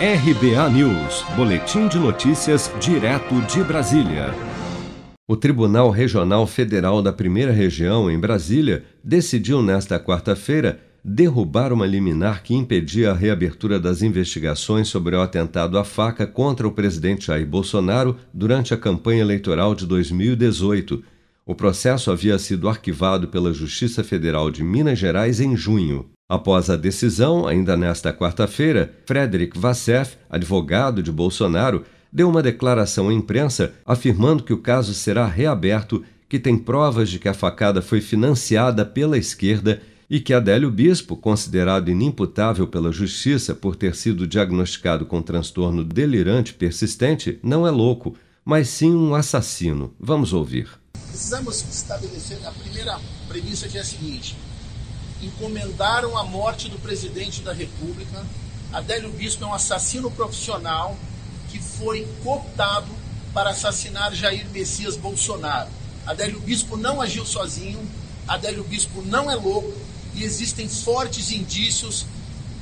RBA News, Boletim de Notícias, direto de Brasília. O Tribunal Regional Federal da Primeira Região, em Brasília, decidiu nesta quarta-feira derrubar uma liminar que impedia a reabertura das investigações sobre o atentado à faca contra o presidente Jair Bolsonaro durante a campanha eleitoral de 2018. O processo havia sido arquivado pela Justiça Federal de Minas Gerais em junho. Após a decisão, ainda nesta quarta-feira, Frederic Vassef, advogado de Bolsonaro, deu uma declaração à imprensa afirmando que o caso será reaberto, que tem provas de que a facada foi financiada pela esquerda e que Adélio Bispo, considerado inimputável pela justiça por ter sido diagnosticado com transtorno delirante persistente, não é louco, mas sim um assassino. Vamos ouvir. Precisamos estabelecer a primeira premissa que é a seguinte: encomendaram a morte do presidente da República. Adélio Bispo é um assassino profissional que foi cooptado para assassinar Jair Messias Bolsonaro. Adélio Bispo não agiu sozinho, Adélio Bispo não é louco e existem fortes indícios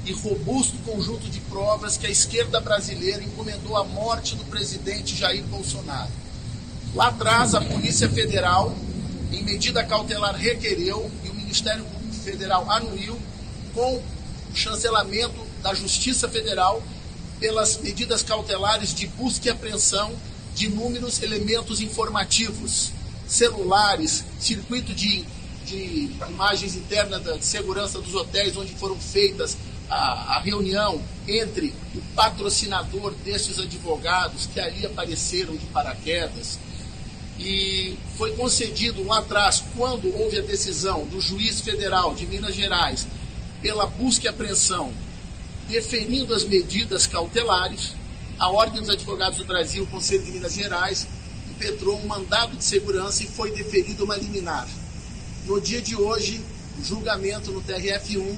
e robusto conjunto de provas que a esquerda brasileira encomendou a morte do presidente Jair Bolsonaro. Lá atrás, a Polícia Federal, em medida cautelar, requereu e o Ministério Federal anuiu com o chancelamento da Justiça Federal pelas medidas cautelares de busca e apreensão de inúmeros elementos informativos, celulares, circuito de, de imagens internas de segurança dos hotéis onde foram feitas a, a, reunião entre o patrocinador destes advogados que ali apareceram de paraquedas, e foi concedido lá atrás, quando houve a decisão do juiz federal de Minas Gerais pela busca e apreensão, definindo as medidas cautelares, a Ordem dos Advogados do Brasil, o Conselho de Minas Gerais, impetrou um mandado de segurança e foi deferido uma liminar. No dia de hoje, julgamento no TRF1,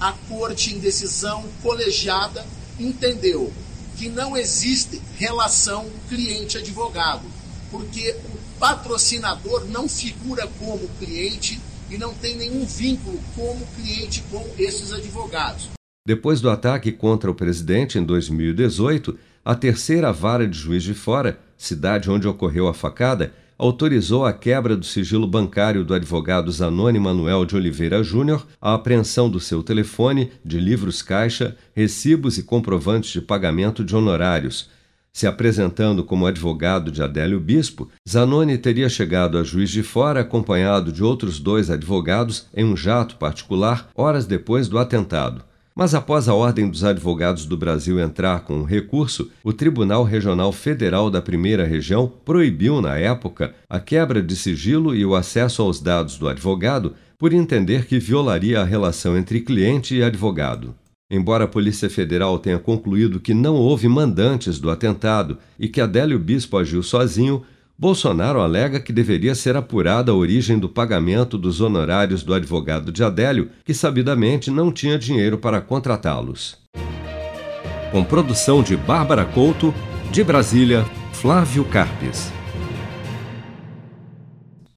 a Corte, em decisão colegiada, entendeu que não existe relação cliente-advogado porque o patrocinador não figura como cliente e não tem nenhum vínculo como cliente com esses advogados. Depois do ataque contra o presidente em 2018, a terceira vara de Juiz de Fora, cidade onde ocorreu a facada, autorizou a quebra do sigilo bancário do advogado Zanoni Manuel de Oliveira Júnior, a apreensão do seu telefone, de livros caixa, recibos e comprovantes de pagamento de honorários, se apresentando como advogado de Adélio Bispo, Zanoni teria chegado a Juiz de Fora acompanhado de outros dois advogados em um jato particular horas depois do atentado. Mas após a Ordem dos Advogados do Brasil entrar com um recurso, o Tribunal Regional Federal da Primeira Região proibiu, na época, a quebra de sigilo e o acesso aos dados do advogado por entender que violaria a relação entre cliente e advogado. Embora a Polícia Federal tenha concluído que não houve mandantes do atentado e que Adélio Bispo agiu sozinho, Bolsonaro alega que deveria ser apurada a origem do pagamento dos honorários do advogado de Adélio, que sabidamente não tinha dinheiro para contratá-los. Com produção de Bárbara Couto, de Brasília, Flávio Carpes.